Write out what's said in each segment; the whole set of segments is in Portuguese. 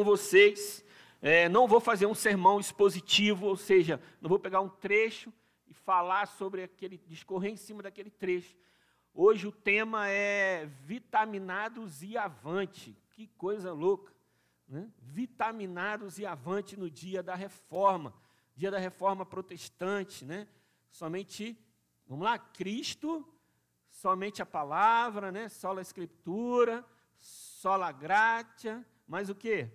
com vocês. É, não vou fazer um sermão expositivo, ou seja, não vou pegar um trecho e falar sobre aquele, discorrer em cima daquele trecho. Hoje o tema é vitaminados e avante. Que coisa louca. Né? Vitaminados e avante no dia da reforma, dia da reforma protestante. Né? Somente, vamos lá, Cristo, somente a palavra, né? só a escritura, só a gratia, mas o que?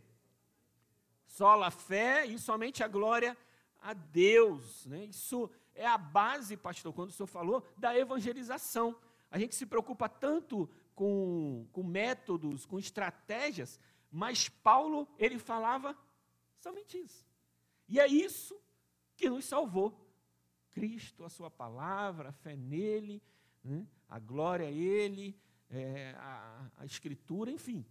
Só a fé e somente a glória a Deus. Né? Isso é a base, pastor, quando o senhor falou, da evangelização. A gente se preocupa tanto com, com métodos, com estratégias, mas Paulo, ele falava somente isso. E é isso que nos salvou. Cristo, a sua palavra, a fé nele, né? a glória a ele, é, a, a escritura, enfim.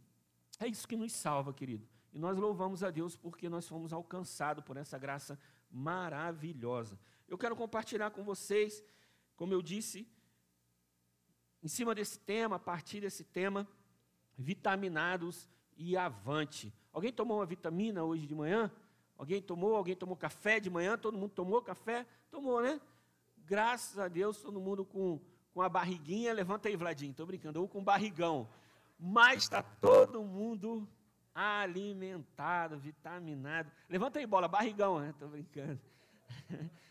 É isso que nos salva, querido. E nós louvamos a Deus porque nós fomos alcançados por essa graça maravilhosa. Eu quero compartilhar com vocês, como eu disse, em cima desse tema, a partir desse tema, vitaminados e avante. Alguém tomou uma vitamina hoje de manhã? Alguém tomou? Alguém tomou café de manhã? Todo mundo tomou café? Tomou, né? Graças a Deus, todo mundo com, com a barriguinha. Levanta aí, Vladinho, estou brincando. Ou com barrigão. Mas está todo mundo alimentado, vitaminado. Levanta aí, bola, barrigão, né? Estou brincando.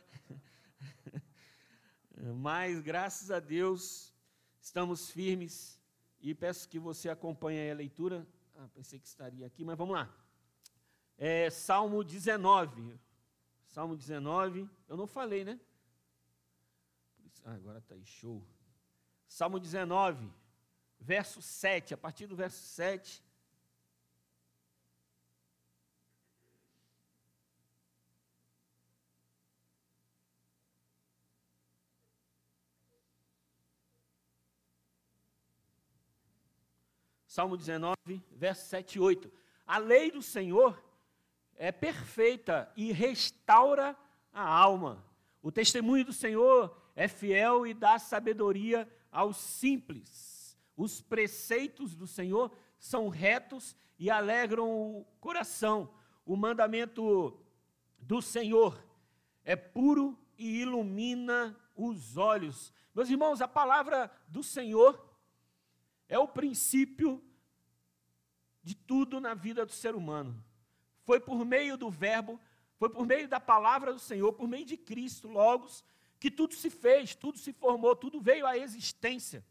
Mas, graças a Deus, estamos firmes e peço que você acompanhe a leitura. Ah, pensei que estaria aqui, mas vamos lá. É, Salmo 19. Salmo 19, eu não falei, né? Ah, agora está aí, show. Salmo 19, verso 7, a partir do verso 7. Salmo 19, verso 7 e 8. A lei do Senhor é perfeita e restaura a alma. O testemunho do Senhor é fiel e dá sabedoria aos simples. Os preceitos do Senhor são retos e alegram o coração. O mandamento do Senhor é puro e ilumina os olhos. Meus irmãos, a palavra do Senhor é o princípio de tudo na vida do ser humano. Foi por meio do Verbo, foi por meio da palavra do Senhor, por meio de Cristo, Logos, que tudo se fez, tudo se formou, tudo veio à existência.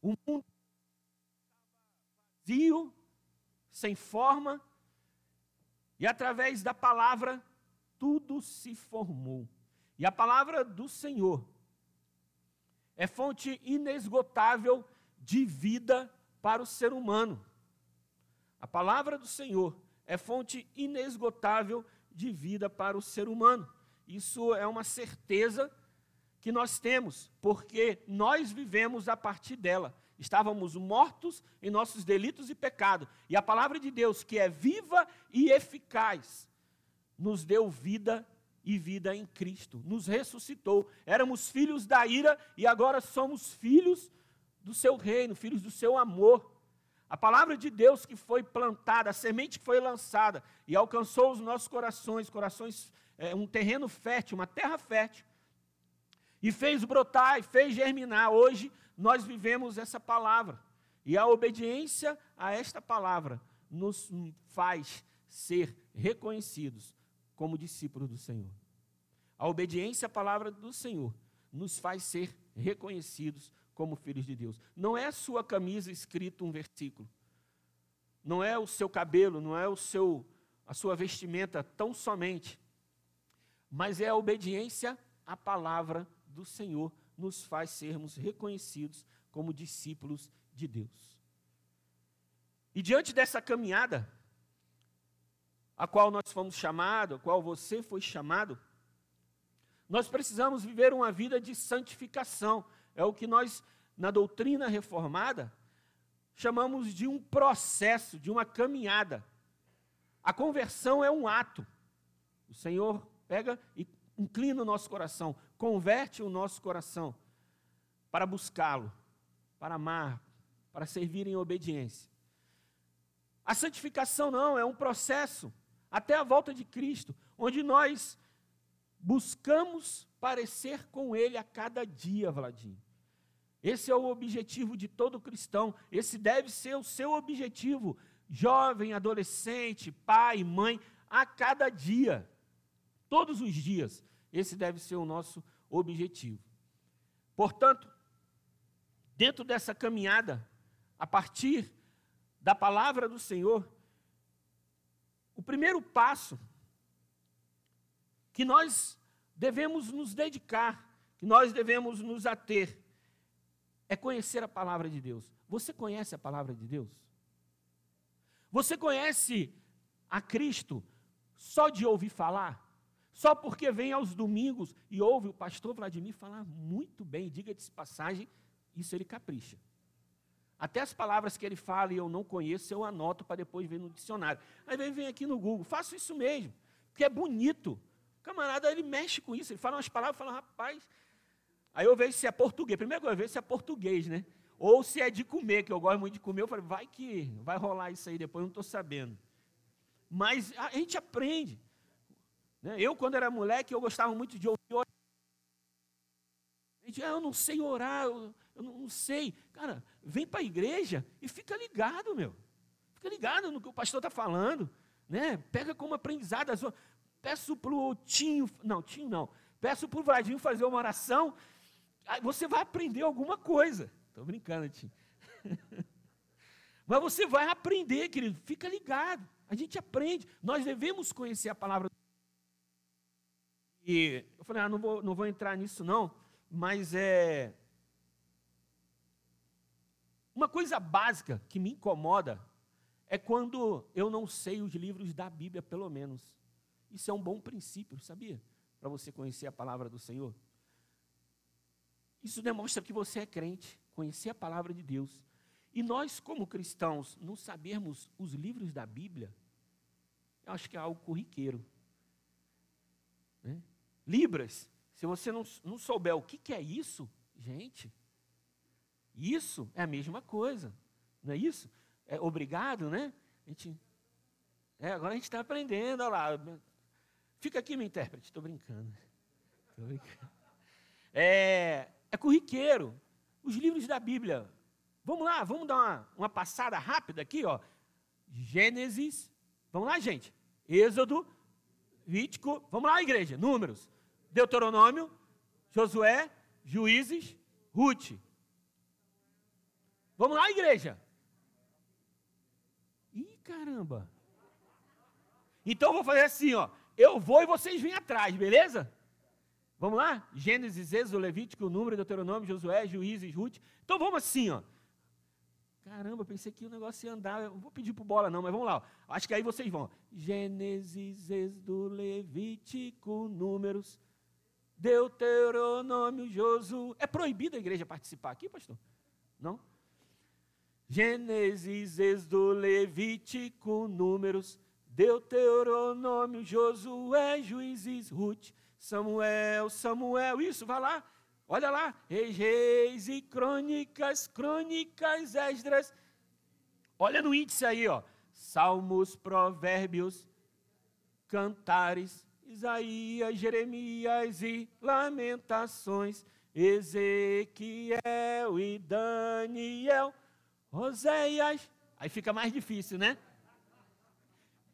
O mundo vazio, sem forma, e através da palavra, tudo se formou. E a palavra do Senhor é fonte inesgotável de vida para o ser humano. A palavra do Senhor é fonte inesgotável de vida para o ser humano. Isso é uma certeza que nós temos, porque nós vivemos a partir dela. Estávamos mortos em nossos delitos e pecados, e a palavra de Deus, que é viva e eficaz, nos deu vida e vida em Cristo, nos ressuscitou. Éramos filhos da ira e agora somos filhos do seu reino, filhos do seu amor. A palavra de Deus que foi plantada, a semente que foi lançada e alcançou os nossos corações, corações, é, um terreno fértil, uma terra fértil, e fez brotar e fez germinar. Hoje nós vivemos essa palavra. E a obediência a esta palavra nos faz ser reconhecidos como discípulos do Senhor. A obediência à palavra do Senhor nos faz ser reconhecidos como filhos de Deus. Não é a sua camisa escrito um versículo. Não é o seu cabelo, não é o seu a sua vestimenta tão somente, mas é a obediência à palavra do Senhor nos faz sermos reconhecidos como discípulos de Deus. E diante dessa caminhada, a qual nós fomos chamados, a qual você foi chamado, nós precisamos viver uma vida de santificação. É o que nós, na doutrina reformada, chamamos de um processo, de uma caminhada. A conversão é um ato. O Senhor pega e inclina o nosso coração, converte o nosso coração para buscá-lo, para amar, para servir em obediência. A santificação não, é um processo até a volta de Cristo, onde nós buscamos parecer com Ele a cada dia, Vladimir. Esse é o objetivo de todo cristão, esse deve ser o seu objetivo, jovem, adolescente, pai, mãe, a cada dia, todos os dias, esse deve ser o nosso objetivo. Portanto, dentro dessa caminhada, a partir da palavra do Senhor, o primeiro passo que nós devemos nos dedicar, que nós devemos nos ater, é conhecer a palavra de Deus. Você conhece a palavra de Deus? Você conhece a Cristo só de ouvir falar? Só porque vem aos domingos e ouve o pastor Vladimir falar muito bem, diga de passagem, isso ele capricha. Até as palavras que ele fala e eu não conheço, eu anoto para depois ver no dicionário. Aí vem, vem aqui no Google, faço isso mesmo, porque é bonito. O camarada, ele mexe com isso, ele fala umas palavras, fala, rapaz. Aí eu vejo se é português. Primeiro eu vejo se é português, né? Ou se é de comer, que eu gosto muito de comer. Eu falei, vai que vai rolar isso aí depois, eu não estou sabendo. Mas a gente aprende. Né? Eu, quando era moleque, eu gostava muito de ouvir. A gente, ah, eu não sei orar, eu, eu não, não sei. Cara, vem para a igreja e fica ligado, meu. Fica ligado no que o pastor está falando. Né? Pega como aprendizado. Peço para o Tinho, não, Tinho não. Peço para o Vladinho fazer uma oração. Aí você vai aprender alguma coisa. Estou brincando, Tinho. Mas você vai aprender, querido. Fica ligado. A gente aprende. Nós devemos conhecer a palavra. E eu falei, ah, não vou, não vou entrar nisso não, mas é uma coisa básica que me incomoda é quando eu não sei os livros da Bíblia, pelo menos. Isso é um bom princípio, sabia? Para você conhecer a palavra do Senhor. Isso demonstra que você é crente, conhecer a palavra de Deus. E nós, como cristãos, não sabermos os livros da Bíblia, eu acho que é algo corriqueiro. Né? Libras, se você não, não souber o que, que é isso, gente, isso é a mesma coisa, não é isso? É obrigado, né? A gente, é, agora a gente está aprendendo, olha lá. Fica aqui, meu intérprete, estou brincando. Tô brincando. É, é corriqueiro. Os livros da Bíblia. Vamos lá, vamos dar uma, uma passada rápida aqui, ó. Gênesis, vamos lá, gente. Êxodo, Vítico, vamos lá, igreja. Números. Deuteronômio, Josué, Juízes, Ruth. Vamos lá, igreja. Ih, caramba. Então eu vou fazer assim, ó. Eu vou e vocês vêm atrás, beleza? Vamos lá? Gênesis, Êxodo, Levítico, Número, Deuteronômio, Josué, Juízes, Ruth. Então vamos assim, ó. Caramba, pensei que o negócio ia andar. Eu não vou pedir para bola, não, mas vamos lá. Ó. Acho que aí vocês vão. Gênesis, Êxodo, Levítico, Números, Deuteronômio, Josué. É proibido a igreja participar aqui, pastor? Não? Gênesis, Êxodo, Levítico, Números, Deuteronômio, Josué, Juízes, Ruth, Samuel, Samuel, isso, vai lá, olha lá, Reis, Reis e Crônicas, Crônicas, Esdras, olha no índice aí, ó, Salmos, Provérbios, Cantares, Isaías, Jeremias e Lamentações, Ezequiel e Daniel, Oséias, aí fica mais difícil, né?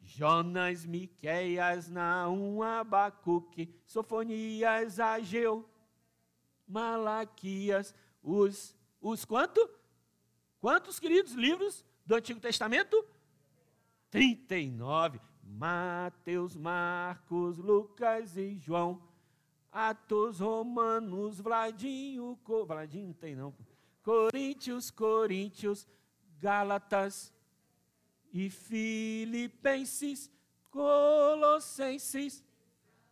Jonas, Miqueias, Naum, Abacuque, Sofonias, Ageu, Malaquias, os, os quanto? Quantos, queridos, livros do Antigo Testamento? 39. Mateus, Marcos, Lucas e João. Atos, Romanos, Vladinho, Vladinho não tem não. Coríntios, Coríntios, Gálatas e Filipenses, Colossenses,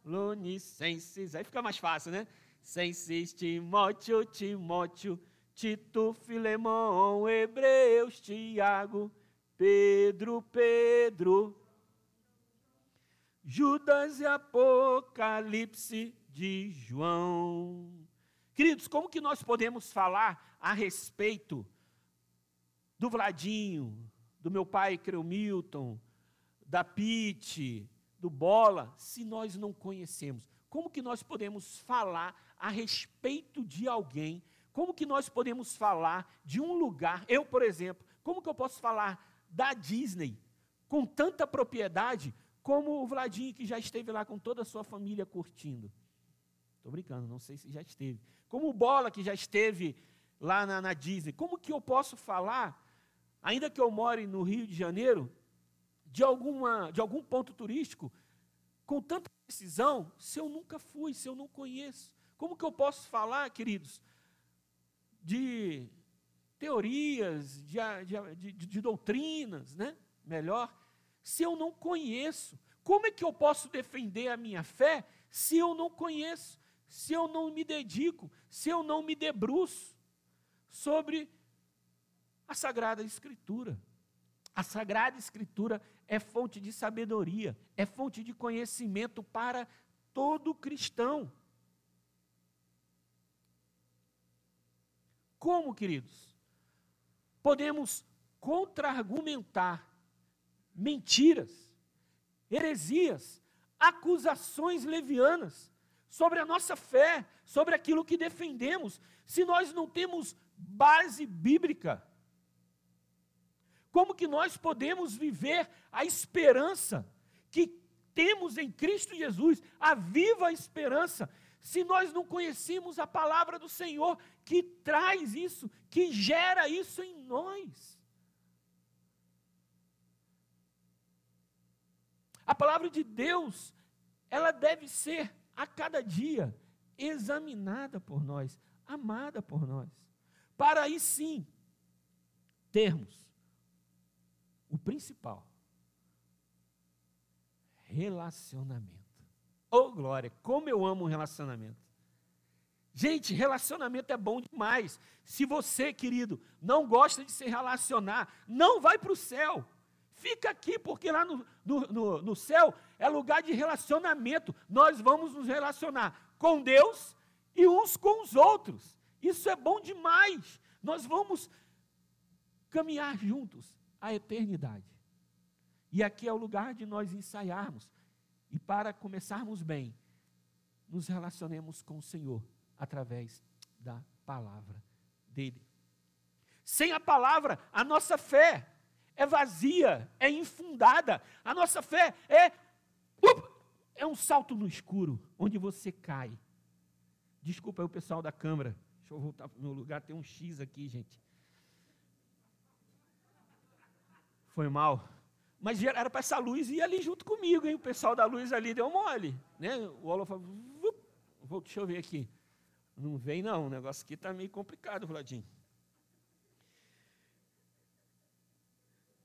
Lonicenses. Aí fica mais fácil, né? Senses, Timóteo, Timóteo, Tito, Filemão, Hebreus, Tiago, Pedro, Pedro, Judas e Apocalipse de João. Queridos, como que nós podemos falar a respeito do Vladinho, do meu pai Creu Milton, da Pete, do Bola, se nós não conhecemos? Como que nós podemos falar a respeito de alguém? Como que nós podemos falar de um lugar? Eu, por exemplo, como que eu posso falar da Disney com tanta propriedade como o Vladinho que já esteve lá com toda a sua família curtindo? Estou brincando, não sei se já esteve. Como o Bola que já esteve lá na, na Disney. Como que eu posso falar, ainda que eu more no Rio de Janeiro, de, alguma, de algum ponto turístico com tanta precisão se eu nunca fui, se eu não conheço? Como que eu posso falar, queridos, de teorias, de, de, de, de doutrinas, né? melhor, se eu não conheço? Como é que eu posso defender a minha fé se eu não conheço, se eu não me dedico, se eu não me debruço sobre a Sagrada Escritura? A Sagrada Escritura é fonte de sabedoria, é fonte de conhecimento para todo cristão. Como, queridos? Podemos contra-argumentar mentiras, heresias, acusações levianas sobre a nossa fé, sobre aquilo que defendemos, se nós não temos base bíblica como que nós podemos viver a esperança que temos em Cristo Jesus, a viva esperança, se nós não conhecemos a palavra do Senhor que traz isso, que gera isso em nós? A palavra de Deus, ela deve ser a cada dia examinada por nós, amada por nós, para aí sim termos o principal, relacionamento. Oh, glória, como eu amo um relacionamento. Gente, relacionamento é bom demais. Se você, querido, não gosta de se relacionar, não vai para o céu. Fica aqui, porque lá no, no, no, no céu é lugar de relacionamento. Nós vamos nos relacionar com Deus e uns com os outros. Isso é bom demais. Nós vamos caminhar juntos a eternidade. E aqui é o lugar de nós ensaiarmos. E para começarmos bem, nos relacionemos com o Senhor através da palavra dele. Sem a palavra, a nossa fé é vazia, é infundada. A nossa fé é é um salto no escuro, onde você cai. Desculpa aí o pessoal da câmara. Deixa eu voltar para o meu lugar, tem um X aqui, gente. Foi mal. Mas era para essa luz ir ali junto comigo, hein? O pessoal da luz ali deu mole. Né? O Olo falou, vou, deixa eu ver aqui. Não vem não, o negócio aqui está meio complicado, Vladinho.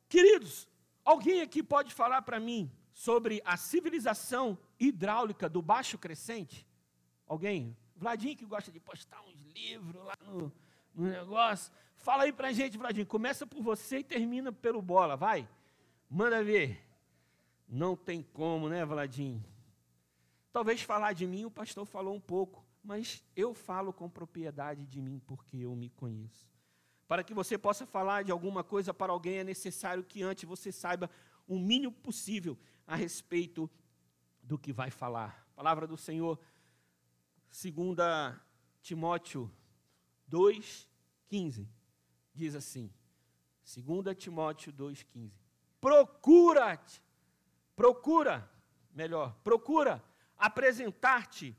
Queridos, alguém aqui pode falar para mim sobre a civilização hidráulica do Baixo Crescente? Alguém? Vladinho que gosta de postar uns livros lá no, no negócio. Fala aí pra gente, Vladinho. Começa por você e termina pelo bola, vai. Manda ver. Não tem como, né, Vladinho? Talvez falar de mim, o pastor falou um pouco, mas eu falo com propriedade de mim porque eu me conheço. Para que você possa falar de alguma coisa para alguém, é necessário que antes você saiba o mínimo possível a respeito do que vai falar. Palavra do Senhor, segunda Timóteo 2, 15 diz assim, 2 Timóteo 2,15: Procura-te, procura, melhor, procura apresentar-te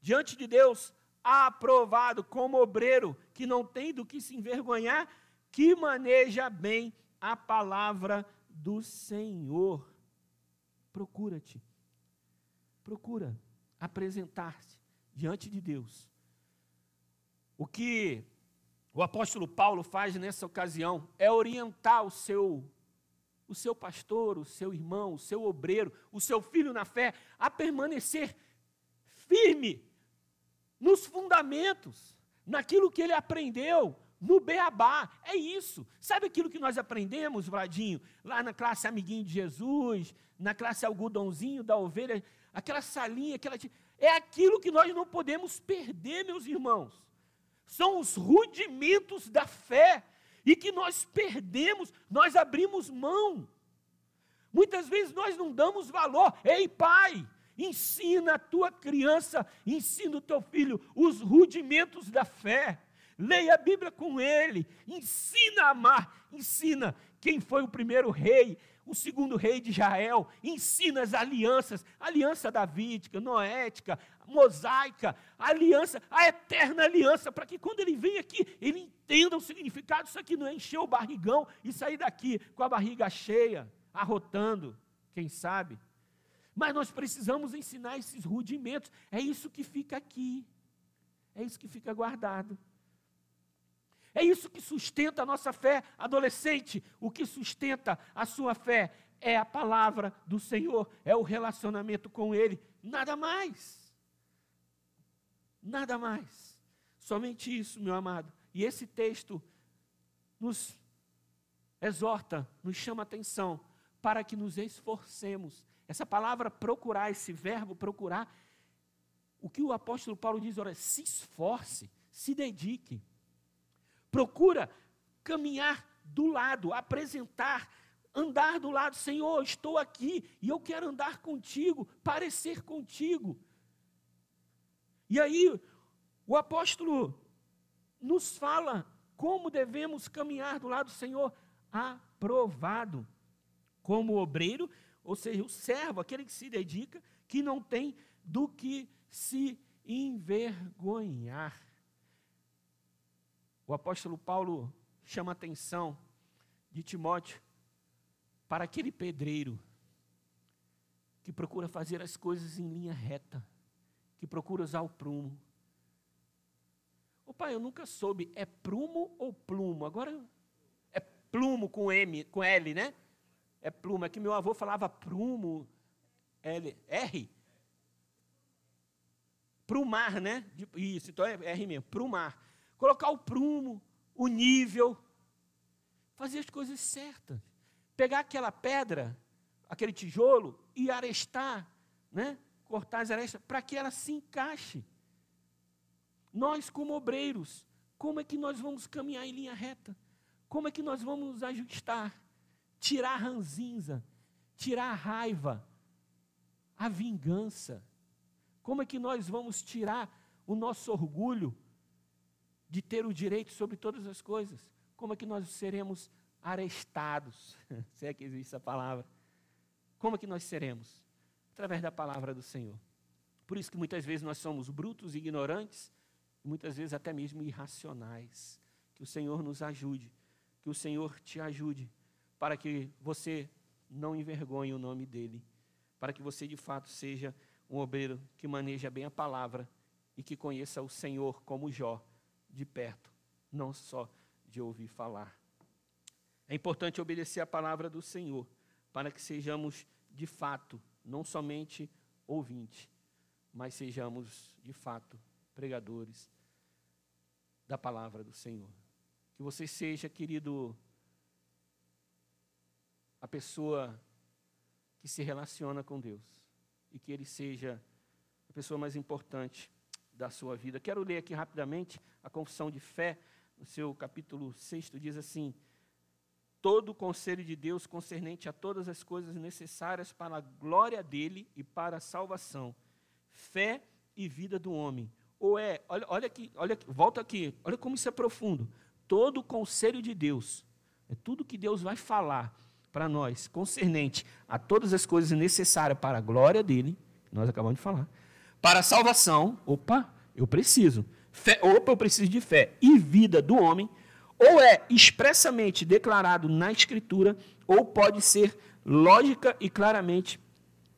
diante de Deus aprovado como obreiro que não tem do que se envergonhar, que maneja bem a palavra do Senhor. Procura-te, procura apresentar-te diante de Deus. O que o apóstolo Paulo faz nessa ocasião é orientar o seu o seu pastor, o seu irmão, o seu obreiro, o seu filho na fé a permanecer firme nos fundamentos, naquilo que ele aprendeu, no beabá. É isso. Sabe aquilo que nós aprendemos, Vladinho, lá na classe Amiguinho de Jesus, na classe Algodãozinho da Ovelha, aquela salinha, aquela. É aquilo que nós não podemos perder, meus irmãos são os rudimentos da fé e que nós perdemos, nós abrimos mão. Muitas vezes nós não damos valor. Ei, pai, ensina a tua criança, ensina o teu filho os rudimentos da fé. Leia a Bíblia com ele, ensina a amar, ensina quem foi o primeiro rei, o segundo rei de Israel, ensina as alianças, aliança davídica, noética, mosaica, a aliança, a eterna aliança, para que quando ele vem aqui, ele entenda o significado. Isso aqui não é encher o barrigão e sair daqui com a barriga cheia, arrotando, quem sabe. Mas nós precisamos ensinar esses rudimentos. É isso que fica aqui. É isso que fica guardado. É isso que sustenta a nossa fé, adolescente. O que sustenta a sua fé é a palavra do Senhor, é o relacionamento com Ele, nada mais. Nada mais. Somente isso, meu amado. E esse texto nos exorta, nos chama atenção para que nos esforcemos. Essa palavra procurar, esse verbo procurar, o que o apóstolo Paulo diz, olha, se esforce, se dedique procura caminhar do lado, apresentar, andar do lado, Senhor, estou aqui e eu quero andar contigo, parecer contigo. E aí, o apóstolo nos fala como devemos caminhar do lado do Senhor, aprovado, como obreiro, ou seja, o servo, aquele que se dedica, que não tem do que se envergonhar. O apóstolo Paulo chama a atenção de Timóteo para aquele pedreiro que procura fazer as coisas em linha reta, que procura usar o prumo. O pai, eu nunca soube, é prumo ou plumo? Agora é plumo com M, com L, né? É plumo. É que meu avô falava prumo, L, R. Prumar, né? Isso, então é R mesmo, prumar colocar o prumo, o nível, fazer as coisas certas. Pegar aquela pedra, aquele tijolo e arestar, né? Cortar as arestas, para que ela se encaixe. Nós, como obreiros, como é que nós vamos caminhar em linha reta? Como é que nós vamos ajustar? Tirar a ranzinza, tirar a raiva, a vingança. Como é que nós vamos tirar o nosso orgulho, de ter o direito sobre todas as coisas, como é que nós seremos arestados? Se é que existe essa palavra. Como é que nós seremos? Através da palavra do Senhor. Por isso que muitas vezes nós somos brutos, ignorantes, muitas vezes até mesmo irracionais. Que o Senhor nos ajude, que o Senhor te ajude, para que você não envergonhe o nome dEle, para que você de fato seja um obreiro que maneja bem a palavra e que conheça o Senhor como Jó de perto, não só de ouvir falar. É importante obedecer a palavra do Senhor, para que sejamos de fato, não somente ouvintes, mas sejamos de fato pregadores da palavra do Senhor. Que você seja, querido, a pessoa que se relaciona com Deus e que ele seja a pessoa mais importante da sua vida. Quero ler aqui rapidamente a confissão de fé, no seu capítulo 6, diz assim: Todo o conselho de Deus concernente a todas as coisas necessárias para a glória dele e para a salvação, fé e vida do homem. Ou é, olha, olha aqui, olha volta aqui, olha como isso é profundo. Todo o conselho de Deus, é tudo que Deus vai falar para nós, concernente a todas as coisas necessárias para a glória dele, nós acabamos de falar, para a salvação, opa, eu preciso. Fé, opa, eu preciso de fé e vida do homem, ou é expressamente declarado na Escritura, ou pode ser lógica e claramente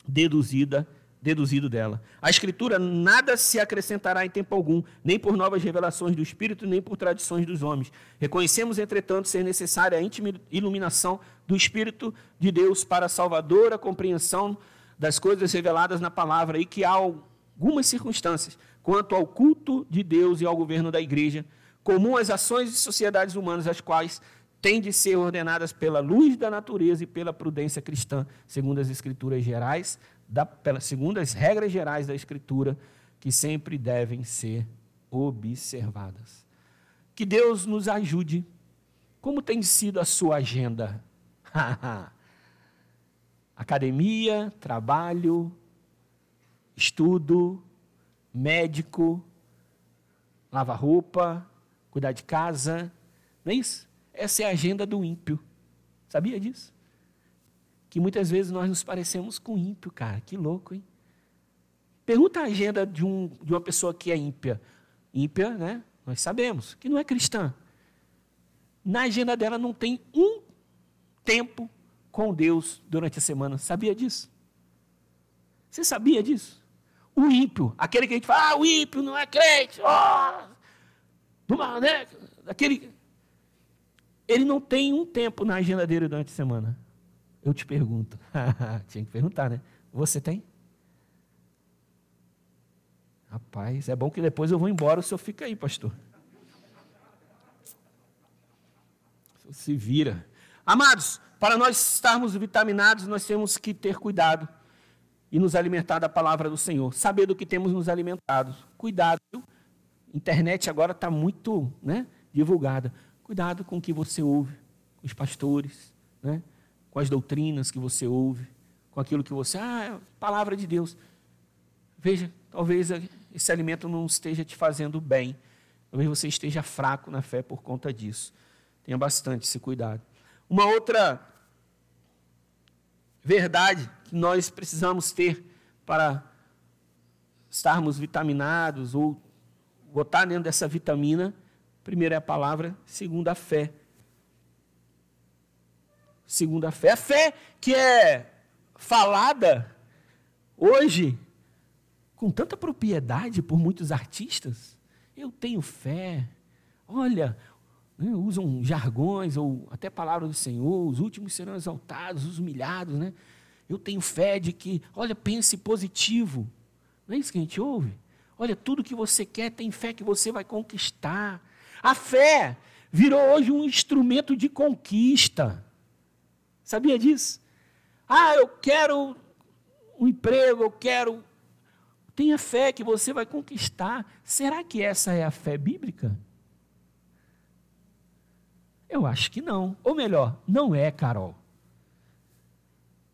deduzida deduzido dela. A Escritura nada se acrescentará em tempo algum, nem por novas revelações do Espírito, nem por tradições dos homens. Reconhecemos, entretanto, ser necessária a íntima iluminação do Espírito de Deus para a salvadora compreensão das coisas reveladas na palavra e que há algumas circunstâncias quanto ao culto de Deus e ao governo da igreja, comum às ações de sociedades humanas, as quais têm de ser ordenadas pela luz da natureza e pela prudência cristã, segundo as escrituras gerais, da, pela, segundo as regras gerais da escritura, que sempre devem ser observadas. Que Deus nos ajude Como tem sido a sua agenda? Academia, trabalho, estudo, médico, lava roupa, cuidar de casa, não é isso? Essa é a agenda do ímpio. Sabia disso? Que muitas vezes nós nos parecemos com ímpio, cara. Que louco, hein? Pergunta a agenda de, um, de uma pessoa que é ímpia. Ímpia, né? Nós sabemos que não é cristã. Na agenda dela não tem um tempo com Deus durante a semana. Sabia disso? Você sabia disso? O ímpio, aquele que a gente fala, ah, o ímpio não é crente, oh, né? aquele, ele não tem um tempo na agenda dele durante a semana. Eu te pergunto. Tinha que perguntar, né? Você tem? Rapaz, é bom que depois eu vou embora, o senhor fica aí, pastor. Se vira. Amados, para nós estarmos vitaminados, nós temos que ter cuidado e nos alimentar da palavra do Senhor. Saber do que temos nos alimentado. Cuidado, viu? Internet agora está muito né, divulgada. Cuidado com o que você ouve, com os pastores, né, com as doutrinas que você ouve, com aquilo que você. Ah, é palavra de Deus. Veja, talvez esse alimento não esteja te fazendo bem. Talvez você esteja fraco na fé por conta disso. Tenha bastante esse cuidado. Uma outra verdade que nós precisamos ter para estarmos vitaminados ou botar dentro dessa vitamina, primeiro é a palavra, segundo a fé. Segundo a fé. A fé que é falada hoje com tanta propriedade por muitos artistas. Eu tenho fé. Olha, né, usam jargões ou até palavras do Senhor, os últimos serão exaltados, os humilhados, né? Eu tenho fé de que, olha, pense positivo. Não é isso que a gente ouve? Olha, tudo que você quer, tem fé que você vai conquistar. A fé virou hoje um instrumento de conquista. Sabia disso? Ah, eu quero um emprego, eu quero. Tenha fé que você vai conquistar. Será que essa é a fé bíblica? Eu acho que não. Ou melhor, não é, Carol.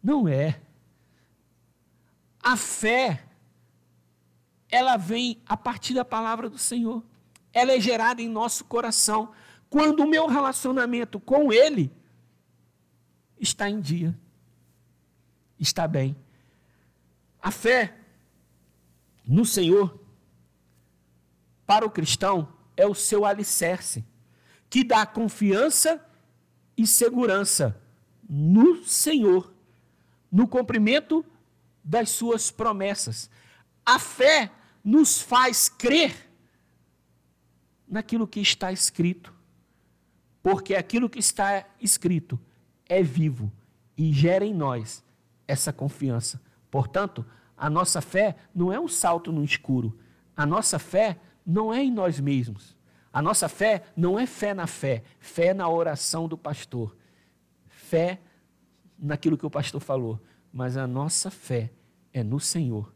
Não é. A fé, ela vem a partir da palavra do Senhor. Ela é gerada em nosso coração. Quando o meu relacionamento com Ele está em dia, está bem. A fé no Senhor, para o cristão, é o seu alicerce que dá confiança e segurança no Senhor, no cumprimento das suas promessas. A fé nos faz crer naquilo que está escrito, porque aquilo que está escrito é vivo e gera em nós essa confiança. Portanto, a nossa fé não é um salto no escuro, a nossa fé não é em nós mesmos. A nossa fé não é fé na fé, fé na oração do pastor, fé naquilo que o pastor falou, mas a nossa fé é no Senhor,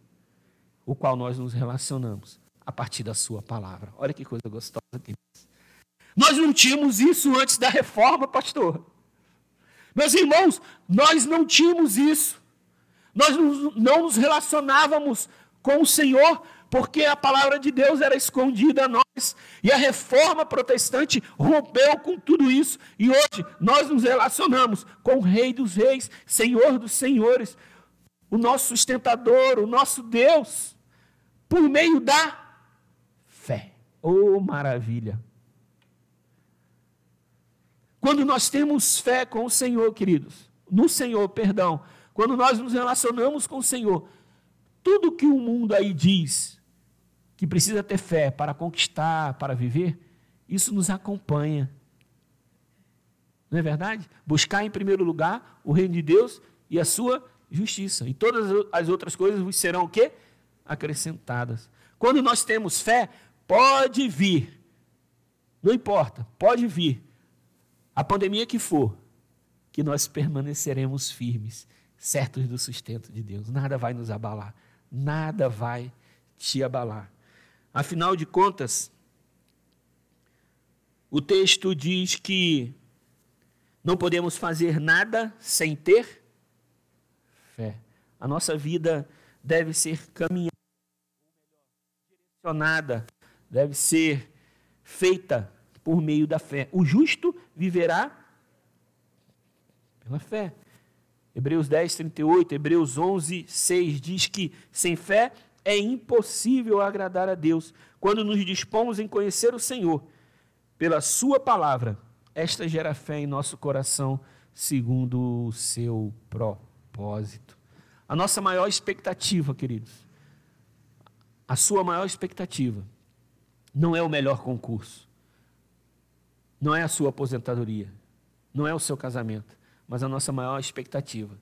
o qual nós nos relacionamos a partir da Sua palavra. Olha que coisa gostosa, queridos. Nós não tínhamos isso antes da reforma, pastor. Meus irmãos, nós não tínhamos isso. Nós não nos relacionávamos com o Senhor porque a palavra de Deus era escondida a nós. E a reforma protestante rompeu com tudo isso. E hoje nós nos relacionamos com o Rei dos Reis, Senhor dos Senhores, o nosso sustentador, o nosso Deus, por meio da fé. Oh, maravilha! Quando nós temos fé com o Senhor, queridos, no Senhor, perdão, quando nós nos relacionamos com o Senhor, tudo que o mundo aí diz, que precisa ter fé para conquistar, para viver, isso nos acompanha. Não é verdade? Buscar em primeiro lugar o reino de Deus e a sua justiça. E todas as outras coisas serão o quê? Acrescentadas. Quando nós temos fé, pode vir. Não importa, pode vir. A pandemia que for, que nós permaneceremos firmes, certos do sustento de Deus. Nada vai nos abalar. Nada vai te abalar. Afinal de contas, o texto diz que Não podemos fazer nada sem ter fé. A nossa vida deve ser caminhada, direcionada, deve ser feita por meio da fé. O justo viverá pela fé. Hebreus 10, 38, Hebreus 11, 6 diz que sem fé é impossível agradar a Deus. Quando nos dispomos em conhecer o Senhor, pela Sua palavra, esta gera fé em nosso coração, segundo o seu propósito. A nossa maior expectativa, queridos, a sua maior expectativa, não é o melhor concurso, não é a sua aposentadoria, não é o seu casamento, mas a nossa maior expectativa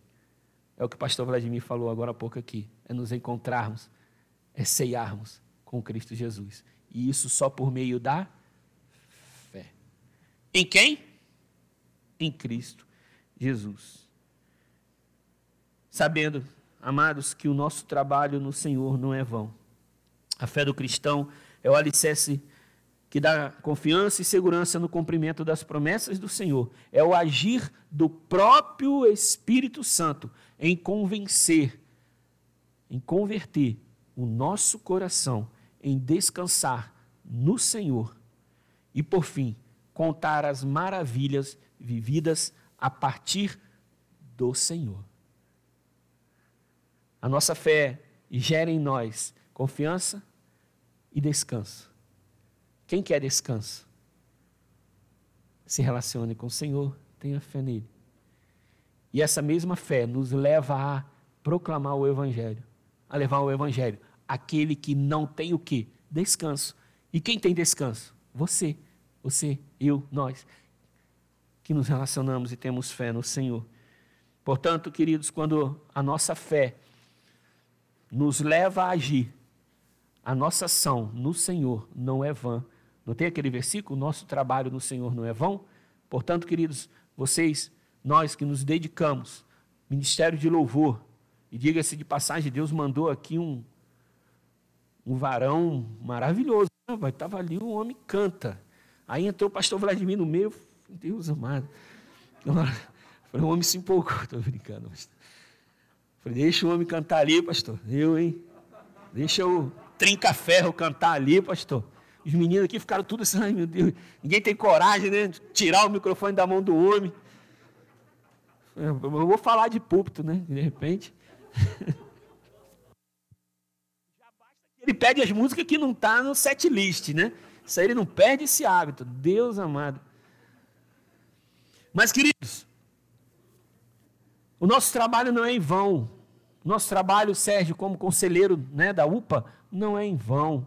é o que o pastor Vladimir falou agora há pouco aqui: é nos encontrarmos, é ceiarmos com Cristo Jesus. E isso só por meio da fé. Em quem? Em Cristo Jesus. Sabendo, amados, que o nosso trabalho no Senhor não é vão. A fé do cristão é o alicerce que dá confiança e segurança no cumprimento das promessas do Senhor. É o agir do próprio Espírito Santo em convencer, em converter o nosso coração em descansar no Senhor e, por fim, contar as maravilhas vividas a partir do Senhor. A nossa fé gera em nós confiança e descanso. Quem quer descanso? Se relacione com o Senhor, tenha fé nele. E essa mesma fé nos leva a proclamar o Evangelho, a levar o Evangelho. Aquele que não tem o quê? Descanso. E quem tem descanso? Você, você, eu, nós, que nos relacionamos e temos fé no Senhor. Portanto, queridos, quando a nossa fé nos leva a agir, a nossa ação no Senhor não é vã, não tem aquele versículo? Nosso trabalho no Senhor não é vão? Portanto, queridos, vocês, nós que nos dedicamos, ministério de louvor, e diga-se de passagem, Deus mandou aqui um, um varão maravilhoso. Estava ali, o um homem canta. Aí entrou o pastor Vladimir no meio, Deus amado. Falei, o homem se empolgou, estou brincando. Pastor. Falei, deixa o homem cantar ali, pastor. Eu, hein? Deixa o trinca-ferro cantar ali, pastor. Os meninos aqui ficaram tudo assim, ai meu Deus, ninguém tem coragem, né? Tirar o microfone da mão do homem. Eu vou falar de púlpito, né? De repente. ele pede as músicas que não tá no set list, né? Isso aí ele não perde esse hábito. Deus amado. Mas, queridos, o nosso trabalho não é em vão. Nosso trabalho, Sérgio, como conselheiro né, da UPA, não é em vão.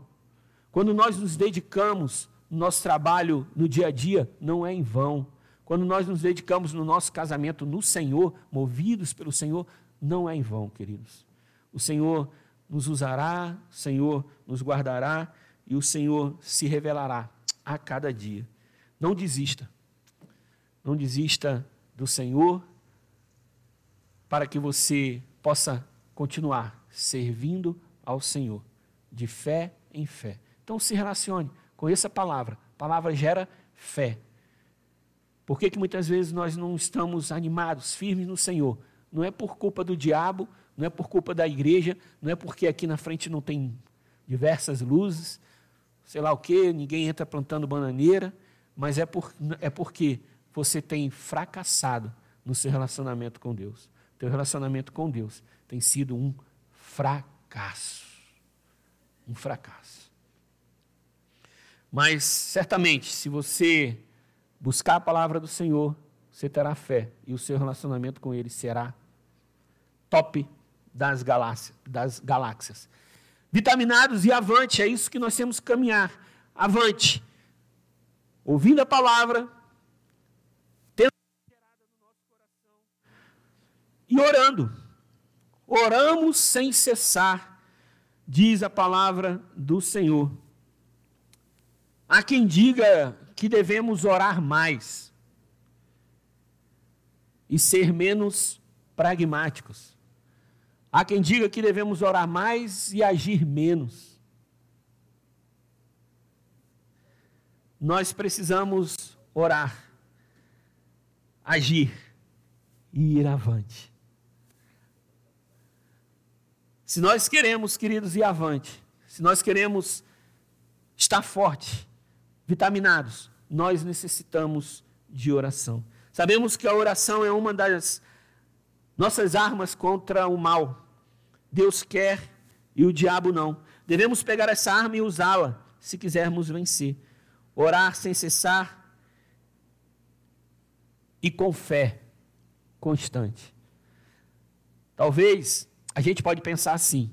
Quando nós nos dedicamos no nosso trabalho no dia a dia, não é em vão. Quando nós nos dedicamos no nosso casamento no Senhor, movidos pelo Senhor, não é em vão, queridos. O Senhor nos usará, o Senhor nos guardará e o Senhor se revelará a cada dia. Não desista. Não desista do Senhor para que você possa continuar servindo ao Senhor de fé em fé. Então se relacione, conheça a palavra. A palavra gera fé. Por que, que muitas vezes nós não estamos animados, firmes no Senhor? Não é por culpa do diabo, não é por culpa da igreja, não é porque aqui na frente não tem diversas luzes, sei lá o que, ninguém entra plantando bananeira, mas é, por, é porque você tem fracassado no seu relacionamento com Deus. Teu relacionamento com Deus tem sido um fracasso. Um fracasso. Mas certamente, se você buscar a palavra do Senhor, você terá fé e o seu relacionamento com Ele será top das galáxias. Das galáxias. Vitaminados e avante, é isso que nós temos que caminhar. Avante. Ouvindo a palavra, tendo gerada no nosso coração e orando. Oramos sem cessar, diz a palavra do Senhor. Há quem diga que devemos orar mais e ser menos pragmáticos. Há quem diga que devemos orar mais e agir menos. Nós precisamos orar agir e ir avante. Se nós queremos, queridos, ir avante, se nós queremos estar fortes, vitaminados, nós necessitamos de oração. Sabemos que a oração é uma das nossas armas contra o mal. Deus quer e o diabo não. Devemos pegar essa arma e usá-la se quisermos vencer. Orar sem cessar e com fé constante. Talvez a gente pode pensar assim.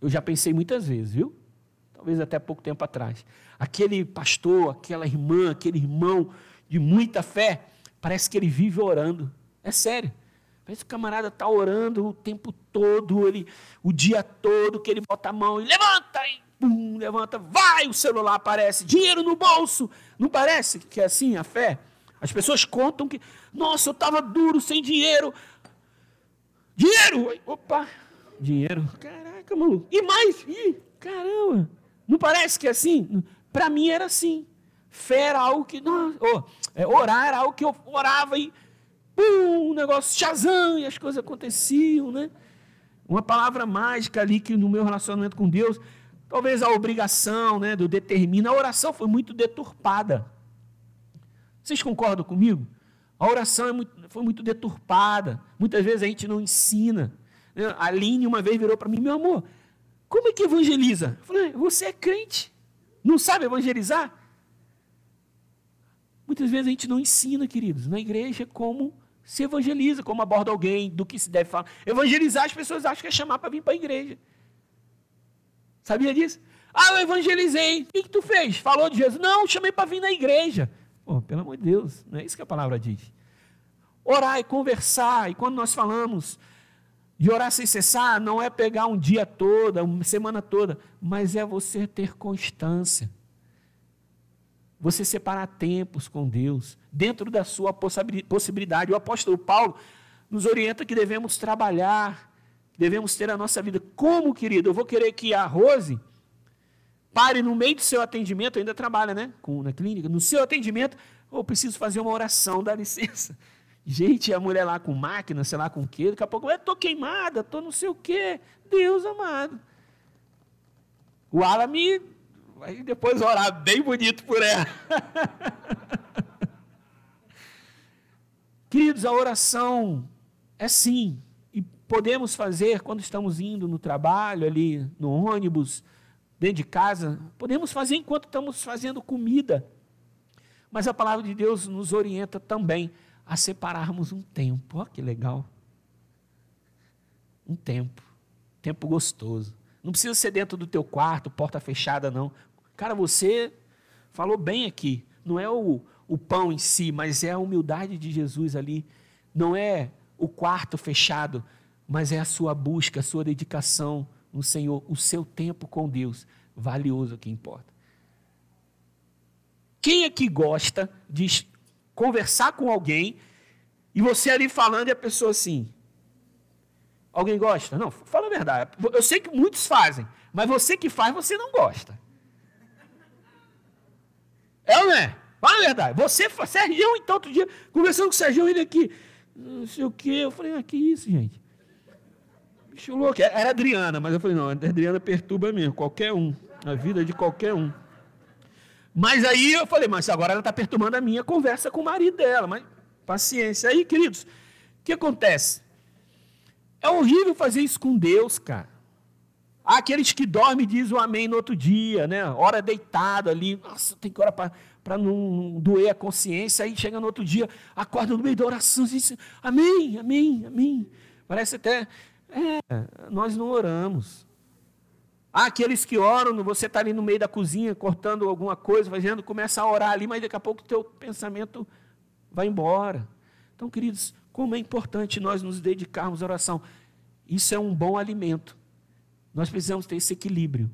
Eu já pensei muitas vezes, viu? Talvez até pouco tempo atrás. Aquele pastor, aquela irmã, aquele irmão de muita fé, parece que ele vive orando. É sério. Parece que o camarada está orando o tempo todo, ele, o dia todo, que ele bota a mão e levanta, e pum, levanta, vai, o celular aparece, dinheiro no bolso. Não parece que é assim a fé? As pessoas contam que, nossa, eu estava duro, sem dinheiro. Dinheiro! Opa! Dinheiro. Caraca, maluco. E mais? Ih, caramba! Não parece que é assim? Para mim era assim. Fé era algo que. Não, oh, é, orar era algo que eu orava e pum, um negócio, Shazam, e as coisas aconteciam, né? Uma palavra mágica ali que no meu relacionamento com Deus, talvez a obrigação, né, do determina, a oração foi muito deturpada. Vocês concordam comigo? A oração é muito, foi muito deturpada. Muitas vezes a gente não ensina. Né? A Aline uma vez virou para mim, meu amor, como é que evangeliza? Eu falei, você é crente, não sabe evangelizar? Muitas vezes a gente não ensina, queridos, na igreja como se evangeliza, como aborda alguém, do que se deve falar. Evangelizar, as pessoas acham que é chamar para vir para a igreja. Sabia disso? Ah, eu evangelizei. O que, que tu fez? Falou de Jesus? Não, chamei para vir na igreja. Pô, pelo amor de Deus, não é isso que a palavra diz. Orar e conversar, e quando nós falamos de orar sem cessar, não é pegar um dia todo, uma semana toda, mas é você ter constância. Você separar tempos com Deus, dentro da sua possibilidade. O apóstolo Paulo nos orienta que devemos trabalhar, devemos ter a nossa vida. Como, querido? Eu vou querer que a Rose pare no meio do seu atendimento, ainda trabalha, né? Com, na clínica, no seu atendimento, eu preciso fazer uma oração, dá licença. Gente, a mulher lá com máquina, sei lá com o quê, daqui a pouco, eu estou queimada, estou não sei o quê. Deus amado. O Ala me Aí depois orar bem bonito por ela. Queridos, a oração é sim, e podemos fazer quando estamos indo no trabalho, ali no ônibus, dentro de casa, podemos fazer enquanto estamos fazendo comida. Mas a palavra de Deus nos orienta também a separarmos um tempo. Olha que legal. Um tempo. Tempo gostoso. Não precisa ser dentro do teu quarto, porta fechada, não. Cara, você falou bem aqui. Não é o, o pão em si, mas é a humildade de Jesus ali. Não é o quarto fechado, mas é a sua busca, a sua dedicação no Senhor, o seu tempo com Deus. Valioso que importa. Quem é que gosta de conversar com alguém e você ali falando e a pessoa assim? Alguém gosta? Não, fala a verdade. Eu sei que muitos fazem, mas você que faz, você não gosta. É ou não é? Fala a verdade. Você, Sérgio, então, outro dia, conversando com o Sérgio, ele aqui, não sei o quê. Eu falei, ah, que isso, gente? Bicho louco. Era Adriana, mas eu falei, não, a Adriana perturba mesmo, qualquer um. A vida de qualquer um. Mas aí eu falei, mas agora ela está perturbando a minha conversa com o marido dela. Mas paciência. Aí, queridos, o que acontece? É horrível fazer isso com Deus, cara. Há aqueles que dormem dizem o amém no outro dia, né? Hora deitado ali, nossa, tem que orar para não doer a consciência. Aí chega no outro dia, acorda no meio da oração e diz amém, amém, amém. Parece até, é, nós não oramos. Há aqueles que oram, você está ali no meio da cozinha, cortando alguma coisa, fazendo, começa a orar ali, mas daqui a pouco o teu pensamento vai embora. Então, queridos, como é importante nós nos dedicarmos à oração. Isso é um bom alimento nós precisamos ter esse equilíbrio: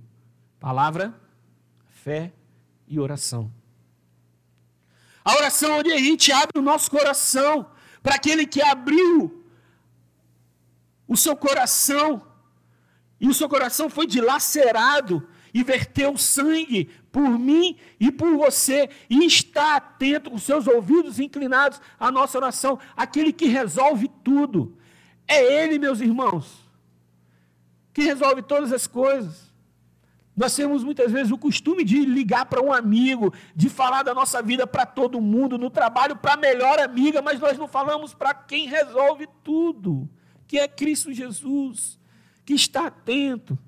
palavra, fé e oração. A oração onde a gente abre o nosso coração para aquele que abriu o seu coração e o seu coração foi dilacerado e verteu sangue por mim e por você, e está atento, com seus ouvidos inclinados à nossa oração, aquele que resolve tudo. É Ele, meus irmãos, que resolve todas as coisas. Nós temos muitas vezes o costume de ligar para um amigo, de falar da nossa vida para todo mundo, no trabalho para a melhor amiga, mas nós não falamos para quem resolve tudo, que é Cristo Jesus, que está atento,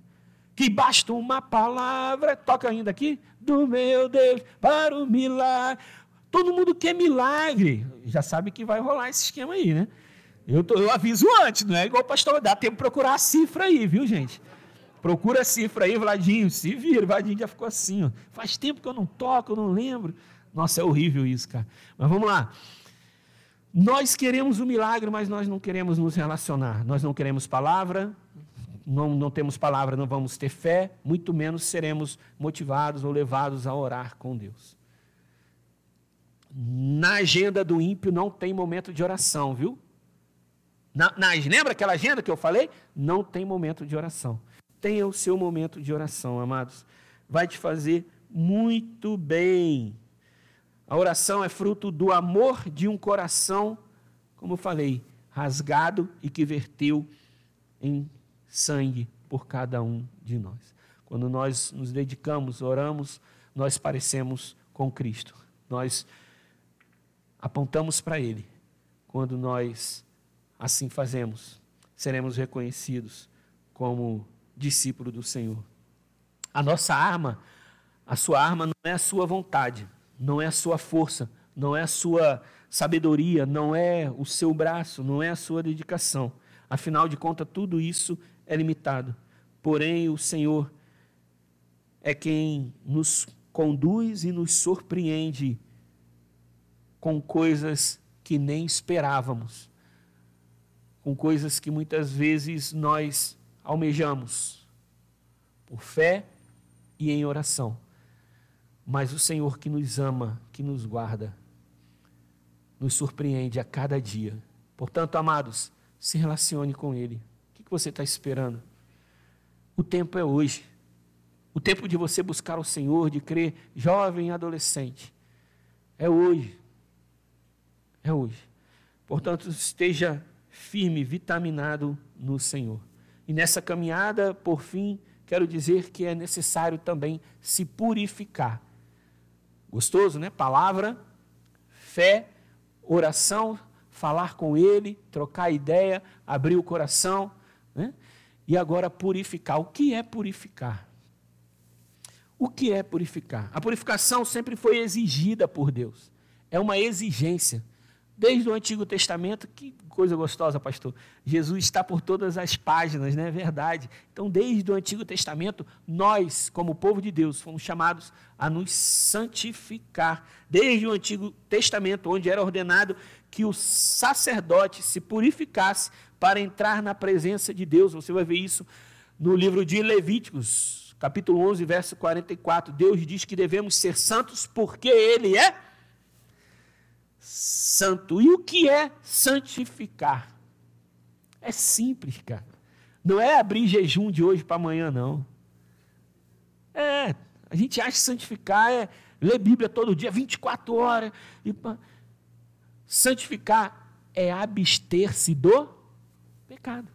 que basta uma palavra, toca ainda aqui, do meu Deus para o milagre. Todo mundo quer milagre, já sabe que vai rolar esse esquema aí, né? Eu, tô, eu aviso antes, não é igual o pastor, dá tempo de procurar a cifra aí, viu, gente? Procura a cifra aí, Vladinho, se vira. Vladinho já ficou assim, ó. Faz tempo que eu não toco, eu não lembro. Nossa, é horrível isso, cara. Mas vamos lá. Nós queremos o um milagre, mas nós não queremos nos relacionar. Nós não queremos palavra, não, não temos palavra, não vamos ter fé, muito menos seremos motivados ou levados a orar com Deus. Na agenda do ímpio não tem momento de oração, viu? Na, na, lembra aquela agenda que eu falei? Não tem momento de oração. Tenha o seu momento de oração, amados. Vai te fazer muito bem. A oração é fruto do amor de um coração, como eu falei, rasgado e que verteu em sangue por cada um de nós. Quando nós nos dedicamos, oramos, nós parecemos com Cristo. Nós apontamos para Ele. Quando nós assim fazemos, seremos reconhecidos como discípulo do Senhor. A nossa arma, a sua arma não é a sua vontade, não é a sua força, não é a sua sabedoria, não é o seu braço, não é a sua dedicação. Afinal de contas, tudo isso é limitado. Porém, o Senhor é quem nos conduz e nos surpreende com coisas que nem esperávamos, com coisas que muitas vezes nós almejamos, por fé e em oração. Mas o Senhor que nos ama, que nos guarda, nos surpreende a cada dia. Portanto, amados, se relacione com Ele que você está esperando? O tempo é hoje. O tempo de você buscar o Senhor, de crer, jovem e adolescente. É hoje. É hoje. Portanto, esteja firme, vitaminado no Senhor. E nessa caminhada, por fim, quero dizer que é necessário também se purificar. Gostoso, né? Palavra, fé, oração, falar com Ele, trocar ideia, abrir o coração né? E agora purificar. O que é purificar? O que é purificar? A purificação sempre foi exigida por Deus. É uma exigência. Desde o Antigo Testamento, que coisa gostosa, pastor. Jesus está por todas as páginas, não é verdade? Então, desde o Antigo Testamento, nós, como povo de Deus, fomos chamados a nos santificar. Desde o Antigo Testamento, onde era ordenado que o sacerdote se purificasse para entrar na presença de Deus. Você vai ver isso no livro de Levíticos, capítulo 11, verso 44. Deus diz que devemos ser santos porque Ele é santo. E o que é santificar? É simples, cara. Não é abrir jejum de hoje para amanhã, não. É, a gente acha que santificar é ler Bíblia todo dia, 24 horas. E, santificar é abster-se do pecado.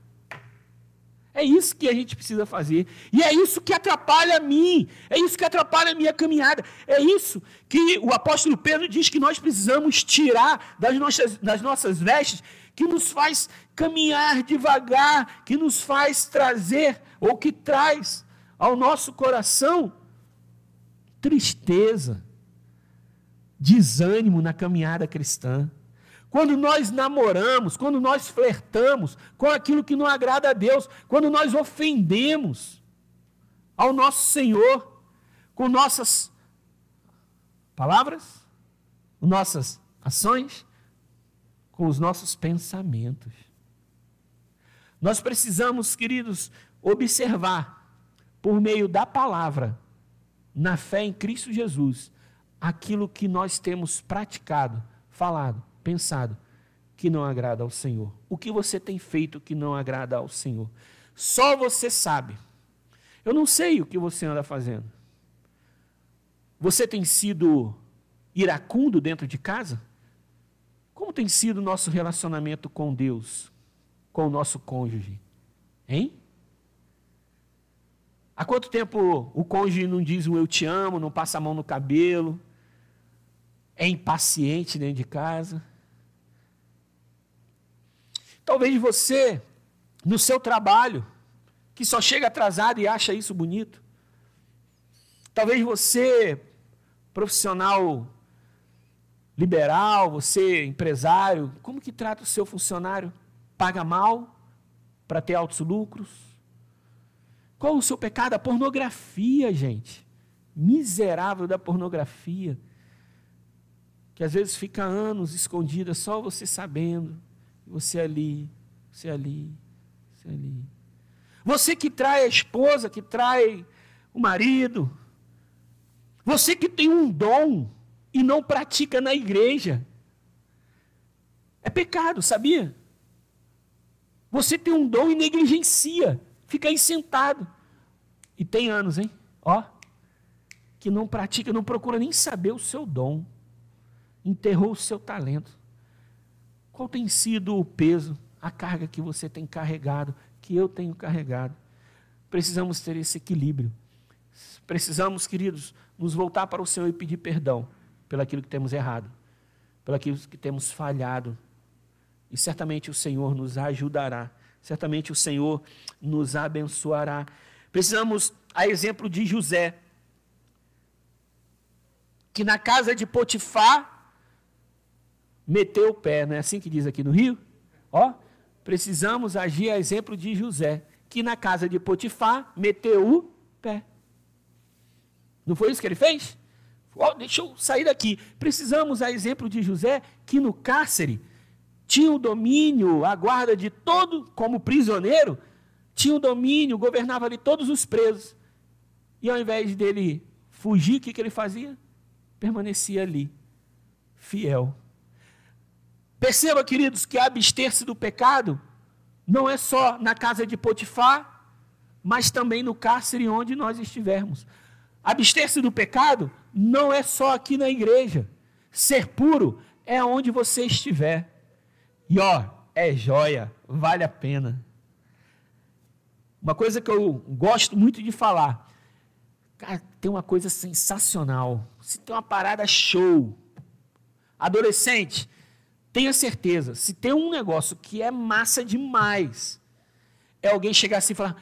É isso que a gente precisa fazer. E é isso que atrapalha a mim. É isso que atrapalha a minha caminhada. É isso que o apóstolo Pedro diz que nós precisamos tirar das nossas, das nossas vestes, que nos faz caminhar devagar, que nos faz trazer, ou que traz ao nosso coração tristeza, desânimo na caminhada cristã. Quando nós namoramos, quando nós flertamos com aquilo que não agrada a Deus, quando nós ofendemos ao nosso Senhor com nossas palavras, nossas ações, com os nossos pensamentos. Nós precisamos, queridos, observar por meio da palavra, na fé em Cristo Jesus, aquilo que nós temos praticado, falado pensado que não agrada ao Senhor? O que você tem feito que não agrada ao Senhor? Só você sabe. Eu não sei o que você anda fazendo. Você tem sido iracundo dentro de casa? Como tem sido o nosso relacionamento com Deus, com o nosso cônjuge? Hein? Há quanto tempo o cônjuge não diz um eu te amo, não passa a mão no cabelo, é impaciente dentro de casa? Talvez você, no seu trabalho, que só chega atrasado e acha isso bonito. Talvez você, profissional liberal, você empresário, como que trata o seu funcionário? Paga mal para ter altos lucros? Qual o seu pecado? A pornografia, gente. Miserável da pornografia. Que às vezes fica anos escondida, só você sabendo. Você ali, você ali, você ali. Você que trai a esposa, que trai o marido. Você que tem um dom e não pratica na igreja. É pecado, sabia? Você tem um dom e negligencia, fica aí sentado. E tem anos, hein? Ó, que não pratica, não procura nem saber o seu dom. Enterrou o seu talento. Qual tem sido o peso, a carga que você tem carregado, que eu tenho carregado? Precisamos ter esse equilíbrio. Precisamos, queridos, nos voltar para o Senhor e pedir perdão pelo aquilo que temos errado, pelo aquilo que temos falhado. E certamente o Senhor nos ajudará, certamente o Senhor nos abençoará. Precisamos, a exemplo de José, que na casa de Potifar meteu o pé, não é assim que diz aqui no Rio? Ó, precisamos agir a exemplo de José, que na casa de Potifar meteu o pé. Não foi isso que ele fez? Oh, deixa eu sair daqui. Precisamos, a exemplo de José, que no cárcere tinha o domínio, a guarda de todo, como prisioneiro, tinha o domínio, governava ali todos os presos. E ao invés dele fugir, o que, que ele fazia? Permanecia ali, fiel. Perceba, queridos, que abster-se do pecado não é só na casa de Potifar, mas também no cárcere onde nós estivermos. Abster-se do pecado não é só aqui na igreja. Ser puro é onde você estiver. E ó, é joia, vale a pena. Uma coisa que eu gosto muito de falar. Cara, tem uma coisa sensacional. Se tem uma parada show. Adolescente, tenha certeza, se tem um negócio que é massa demais, é alguém chegar assim e falar: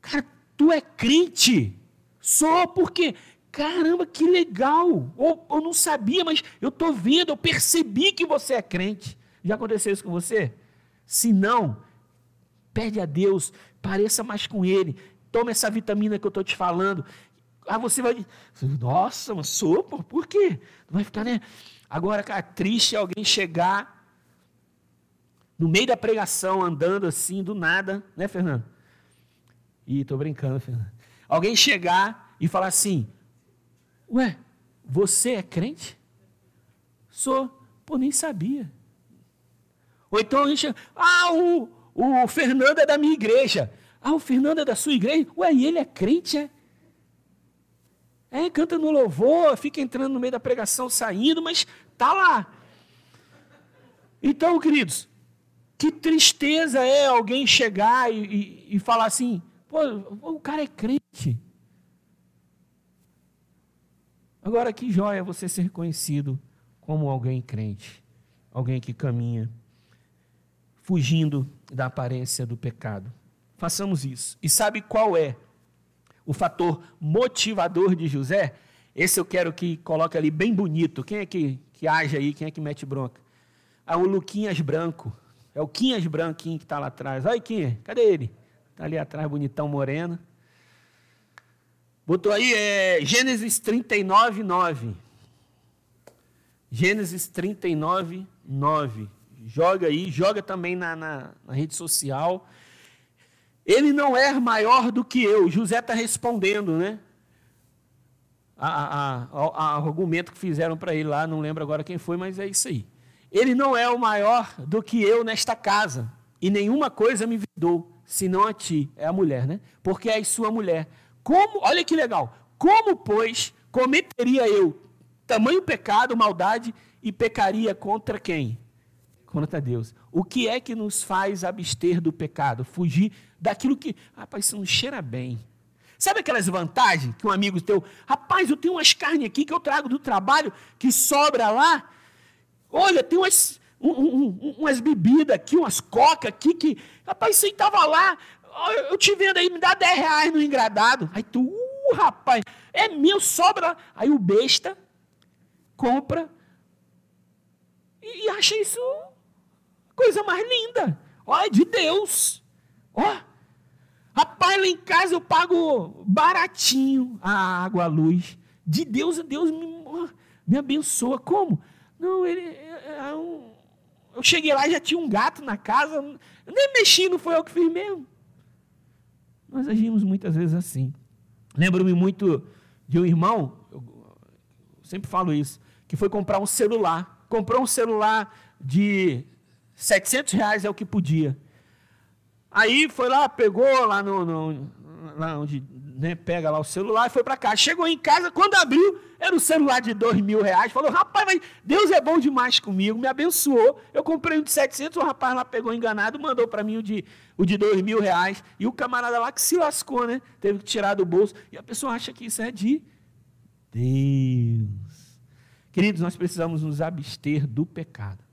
Cara, tu é crente? Só porque, caramba, que legal. Ou eu não sabia, mas eu estou vendo, eu percebi que você é crente. Já aconteceu isso com você? Se não, pede a Deus, pareça mais com Ele. Toma essa vitamina que eu estou te falando. Ah, você vai. Nossa, mas sopa? Por quê? Vai ficar, né? Agora, cara, triste é alguém chegar no meio da pregação, andando assim, do nada, né, Fernando? Ih, tô brincando, Fernando. Alguém chegar e falar assim: Ué, você é crente? Sou. Pô, nem sabia. Ou então a gente. Ah, o, o Fernando é da minha igreja. Ah, o Fernando é da sua igreja? Ué, e ele é crente, é? É, canta no louvor, fica entrando no meio da pregação, saindo, mas tá lá. Então, queridos, que tristeza é alguém chegar e, e, e falar assim: Pô, o cara é crente. Agora, que joia você ser reconhecido como alguém crente, alguém que caminha fugindo da aparência do pecado. Façamos isso. E sabe qual é o fator motivador de José? Esse eu quero que coloque ali bem bonito. Quem é que, que age aí? Quem é que mete bronca? Ah, o Luquinhas Branco. É o Quinhas Branquinho que está lá atrás. Olha, Quinhas, cadê ele? Está ali atrás, bonitão, moreno. Botou aí, é Gênesis 39, 9. Gênesis 39, 9. Joga aí, joga também na, na, na rede social. Ele não é maior do que eu. José está respondendo, né? A, a, a, argumento que fizeram para ele lá, não lembro agora quem foi, mas é isso aí. Ele não é o maior do que eu nesta casa, e nenhuma coisa me vidou senão a ti, é a mulher, né? Porque és sua mulher. Como, olha que legal, como, pois, cometeria eu tamanho pecado, maldade e pecaria contra quem? Contra Deus. O que é que nos faz abster do pecado? Fugir daquilo que, rapaz, isso não cheira bem. Sabe aquelas vantagens que um amigo teu, rapaz, eu tenho umas carnes aqui que eu trago do trabalho que sobra lá. Olha, tem umas, um, um, umas bebidas aqui, umas coca aqui que, rapaz, você estava lá, eu te vendo aí, me dá 10 reais no engradado. Aí tu, uh, rapaz, é meu, sobra. Aí o besta compra e, e acha isso coisa mais linda. Ó, é de Deus. Ó, Rapaz, lá em casa eu pago baratinho a água, a luz. De Deus, Deus me, me abençoa. Como? Não, ele. É, é eu cheguei lá e já tinha um gato na casa. Eu nem mexi, não foi eu que fiz mesmo. Nós agimos muitas vezes assim. Lembro-me muito de um irmão, eu sempre falo isso, que foi comprar um celular. Comprou um celular de 700 reais, é o que podia. Aí foi lá, pegou lá no, no lá onde né, pega lá o celular e foi para cá. Chegou em casa, quando abriu, era um celular de dois mil reais. Falou, rapaz, mas Deus é bom demais comigo, me abençoou. Eu comprei um de 700, o rapaz lá pegou enganado, mandou para mim o de, o de dois mil reais. E o camarada lá que se lascou, né? Teve que tirar do bolso. E a pessoa acha que isso é de Deus. Queridos, nós precisamos nos abster do pecado.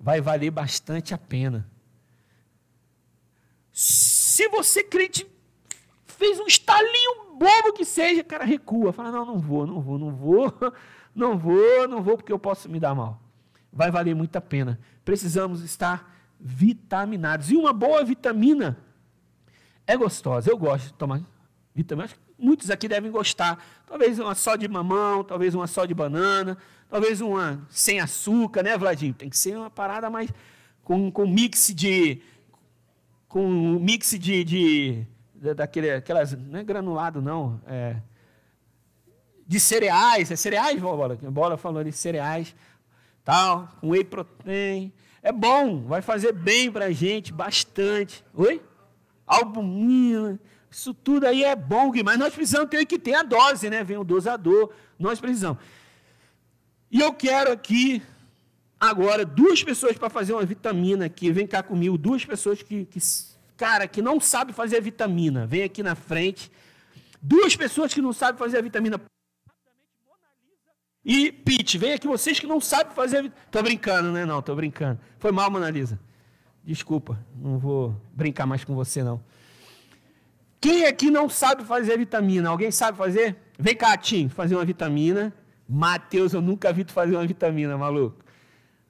Vai valer bastante a pena. Se você crente fez um estalinho bobo que seja, cara, recua. Fala, não, não vou, não vou, não vou, não vou, não vou, porque eu posso me dar mal. Vai valer muito a pena. Precisamos estar vitaminados. E uma boa vitamina é gostosa. Eu gosto de tomar vitamina. Muitos aqui devem gostar. Talvez uma só de mamão, talvez uma só de banana, talvez uma sem açúcar, né, Vladimir? Tem que ser uma parada mais com, com mix de, com um mix de, de, daquele, aquelas, não é granulado não, é, de cereais, é cereais, Bola? Bola falou de cereais, tal, com whey protein. É bom, vai fazer bem para a gente, bastante. Oi? Albumina, isso tudo aí é bom, mas nós precisamos ter que ter a dose, né? Vem o dosador, nós precisamos. E eu quero aqui Agora, duas pessoas para fazer uma vitamina aqui, vem cá comigo, duas pessoas que, que, cara, que não sabe fazer a vitamina, vem aqui na frente. Duas pessoas que não sabem fazer a vitamina. E Pete, vem aqui vocês que não sabem fazer a vitamina. Tô brincando, né? Não, tô brincando. Foi mal, Mona Lisa. Desculpa, não vou brincar mais com você, não. Quem aqui não sabe fazer a vitamina? Alguém sabe fazer? Vem cá, Tim, fazer uma vitamina. Mateus, eu nunca vi tu fazer uma vitamina, maluco.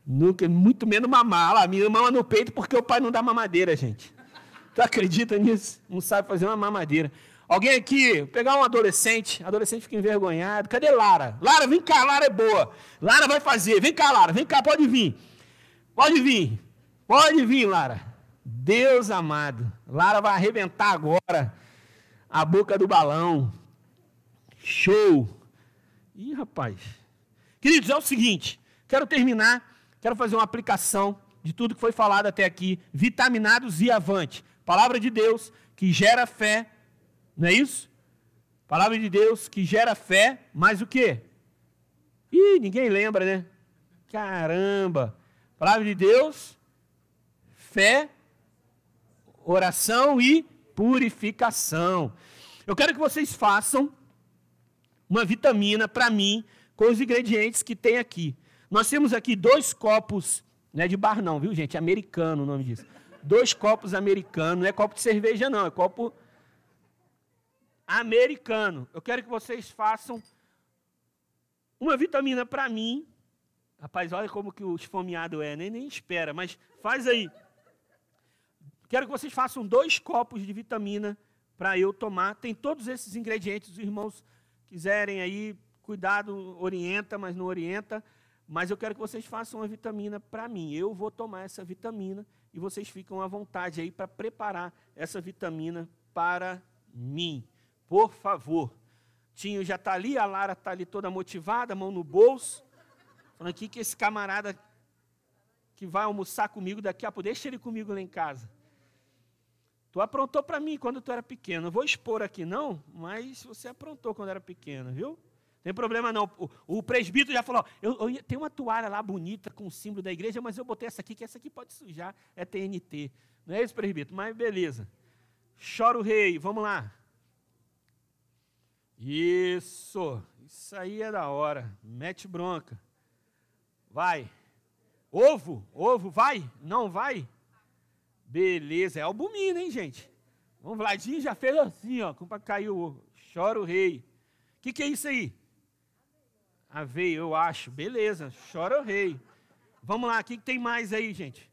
Nunca, muito menos mamar. Lá, minha mama no peito porque o pai não dá mamadeira, gente. Tu acredita nisso? Não sabe fazer uma mamadeira. Alguém aqui, pegar um adolescente, adolescente fica envergonhado. Cadê Lara? Lara, vem cá, Lara é boa. Lara vai fazer. Vem cá, Lara, vem cá, pode vir. Pode vir. Pode vir, Lara. Deus amado. Lara vai arrebentar agora a boca do balão. Show. Ih, rapaz. Queridos, é o seguinte. Quero terminar Quero fazer uma aplicação de tudo que foi falado até aqui. Vitaminados e avante. Palavra de Deus que gera fé, não é isso? Palavra de Deus que gera fé, mas o quê? Ih, ninguém lembra, né? Caramba! Palavra de Deus, fé, oração e purificação. Eu quero que vocês façam uma vitamina para mim com os ingredientes que tem aqui. Nós temos aqui dois copos, não é de bar não, viu gente? Americano o nome disso. Dois copos americanos, não é copo de cerveja não, é copo americano. Eu quero que vocês façam uma vitamina para mim. Rapaz, olha como que o esfomeado é, nem, nem espera, mas faz aí. Quero que vocês façam dois copos de vitamina para eu tomar. Tem todos esses ingredientes, os irmãos quiserem aí, cuidado, orienta, mas não orienta. Mas eu quero que vocês façam uma vitamina para mim. Eu vou tomar essa vitamina e vocês ficam à vontade aí para preparar essa vitamina para mim. Por favor. Tinho já está ali, a Lara está ali toda motivada, mão no bolso. Falando aqui que esse camarada que vai almoçar comigo daqui a pouco, deixa ele comigo lá em casa. Tu aprontou para mim quando tu era pequeno. Não vou expor aqui não, mas você aprontou quando era pequeno, viu? Tem problema não. O, o presbítero já falou: eu, eu, tem uma toalha lá bonita com o símbolo da igreja, mas eu botei essa aqui, que essa aqui pode sujar, é TNT. Não é isso, presbítero? Mas beleza. Chora o rei, vamos lá. Isso, isso aí é da hora. Mete bronca. Vai. Ovo, ovo, vai? Não vai? Beleza, é albumina, hein, gente? Vamos, Vladinho já fez assim, ó, para cair o ovo. Chora o rei. O que, que é isso aí? Aveia, eu acho. Beleza, chora o rei. Vamos lá, o que, que tem mais aí, gente?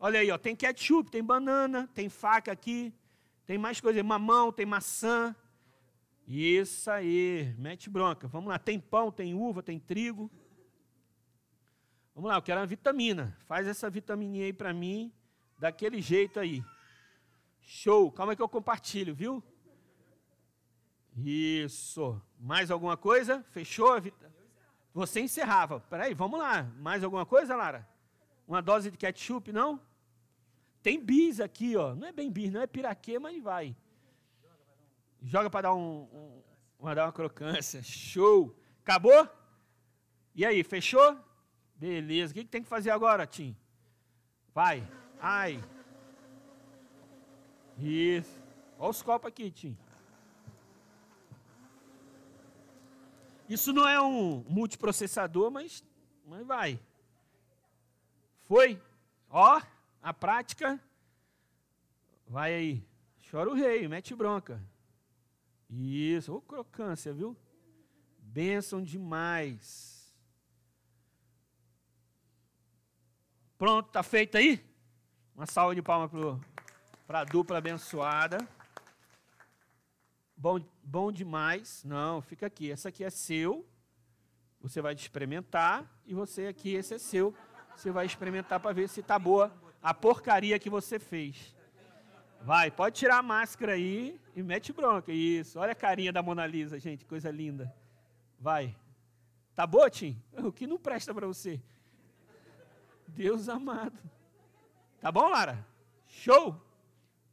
Olha aí, ó, tem ketchup, tem banana, tem faca aqui, tem mais coisa, mamão, tem maçã. Isso aí, mete bronca. Vamos lá, tem pão, tem uva, tem trigo. Vamos lá, eu quero uma vitamina. Faz essa vitamininha aí para mim, daquele jeito aí. Show. Calma que eu compartilho, viu? Isso. Mais alguma coisa? Fechou? Você encerrava. Peraí, vamos lá. Mais alguma coisa, Lara? Uma dose de ketchup, não? Tem bis aqui, ó. Não é bem bis, não é piraquê, mas vai. Joga para dar um, um, uma, dar uma crocância. Show. Acabou? E aí, fechou? Beleza. O que, que tem que fazer agora, Tim? Vai. Ai. Isso. Olha os copos aqui, Tim. Isso não é um multiprocessador, mas, mas vai. Foi. Ó, a prática. Vai aí. Chora o rei, mete bronca. Isso. Ô, crocância, viu? Bênção demais. Pronto, tá feito aí? Uma salva de palmas para a dupla abençoada. Bom, bom demais. Não, fica aqui. Essa aqui é seu. Você vai experimentar. E você aqui, esse é seu. Você vai experimentar para ver se está boa a porcaria que você fez. Vai, pode tirar a máscara aí e mete bronca. Isso. Olha a carinha da Mona Lisa, gente. Coisa linda. Vai. Tá boa, Tim? O que não presta para você? Deus amado. Tá bom, Lara? Show?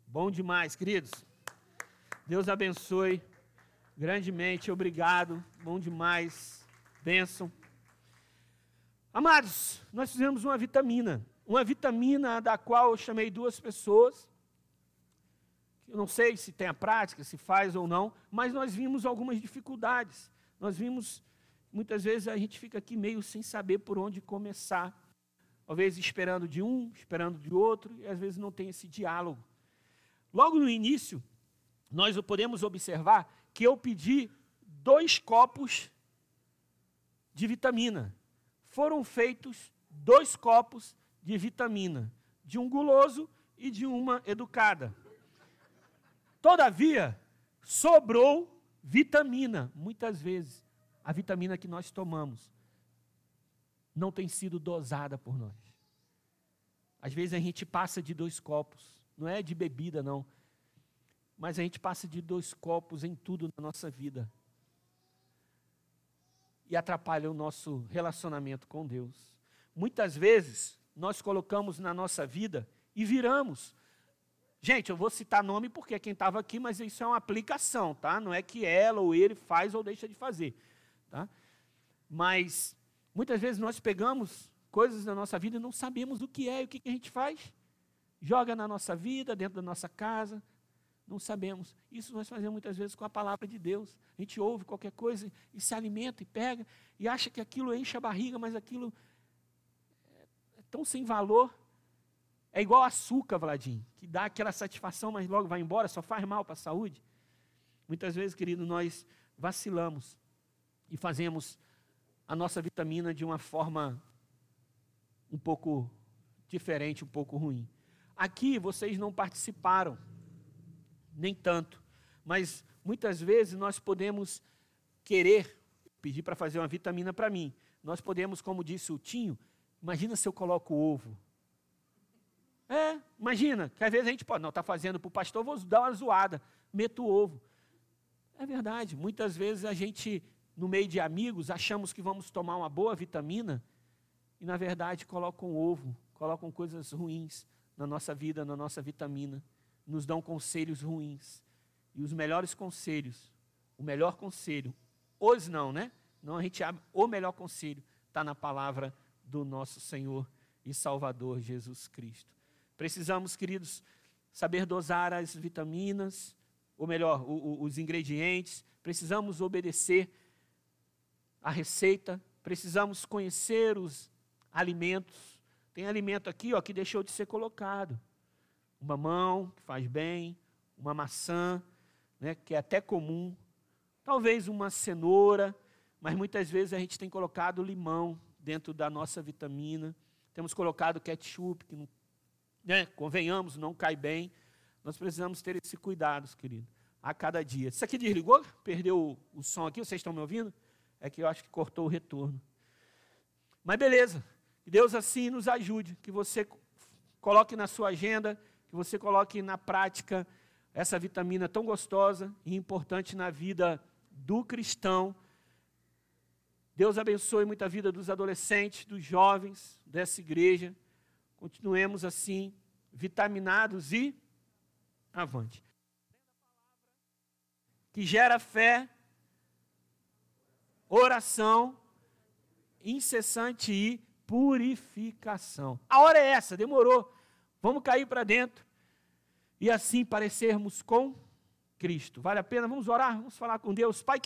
Bom demais, queridos. Deus abençoe grandemente. Obrigado. Bom demais. Bênção. Amados, nós fizemos uma vitamina. Uma vitamina da qual eu chamei duas pessoas. Eu não sei se tem a prática, se faz ou não, mas nós vimos algumas dificuldades. Nós vimos, muitas vezes a gente fica aqui meio sem saber por onde começar. Talvez esperando de um, esperando de outro, e às vezes não tem esse diálogo. Logo no início, nós podemos observar que eu pedi dois copos de vitamina. Foram feitos dois copos de vitamina, de um guloso e de uma educada. Todavia, sobrou vitamina, muitas vezes. A vitamina que nós tomamos não tem sido dosada por nós. Às vezes a gente passa de dois copos, não é de bebida, não mas a gente passa de dois copos em tudo na nossa vida. E atrapalha o nosso relacionamento com Deus. Muitas vezes, nós colocamos na nossa vida e viramos. Gente, eu vou citar nome porque é quem estava aqui, mas isso é uma aplicação, tá? Não é que ela ou ele faz ou deixa de fazer, tá? Mas muitas vezes nós pegamos coisas na nossa vida e não sabemos o que é e o que a gente faz. Joga na nossa vida, dentro da nossa casa, não sabemos. Isso nós fazemos muitas vezes com a palavra de Deus. A gente ouve qualquer coisa e se alimenta e pega e acha que aquilo enche a barriga, mas aquilo é tão sem valor. É igual açúcar, Vladim, que dá aquela satisfação, mas logo vai embora, só faz mal para a saúde. Muitas vezes, querido, nós vacilamos e fazemos a nossa vitamina de uma forma um pouco diferente, um pouco ruim. Aqui vocês não participaram nem tanto. Mas muitas vezes nós podemos querer pedir para fazer uma vitamina para mim. Nós podemos, como disse o Tinho, imagina se eu coloco ovo. É, imagina, que às vezes a gente pode, não, está fazendo para o pastor, vou dar uma zoada, meto o ovo. É verdade, muitas vezes a gente, no meio de amigos, achamos que vamos tomar uma boa vitamina e, na verdade, colocam ovo, colocam coisas ruins na nossa vida, na nossa vitamina nos dão conselhos ruins. E os melhores conselhos, o melhor conselho, hoje não, né? Não, a gente abre o melhor conselho, está na palavra do nosso Senhor e Salvador Jesus Cristo. Precisamos, queridos, saber dosar as vitaminas, ou melhor, os ingredientes, precisamos obedecer a receita, precisamos conhecer os alimentos. Tem alimento aqui ó, que deixou de ser colocado. O mamão, que faz bem, uma maçã, né, que é até comum, talvez uma cenoura, mas muitas vezes a gente tem colocado limão dentro da nossa vitamina, temos colocado ketchup, que, não, né, convenhamos, não cai bem. Nós precisamos ter esse cuidado, querido, a cada dia. Isso aqui desligou? Perdeu o, o som aqui? Vocês estão me ouvindo? É que eu acho que cortou o retorno. Mas beleza, que Deus assim nos ajude, que você coloque na sua agenda, que você coloque na prática essa vitamina tão gostosa e importante na vida do cristão. Deus abençoe muita vida dos adolescentes, dos jovens dessa igreja. Continuemos assim, vitaminados e avante. Que gera fé, oração, incessante e purificação. A hora é essa, demorou. Vamos cair para dentro e assim parecermos com Cristo. Vale a pena? Vamos orar, vamos falar com Deus. Pai querido.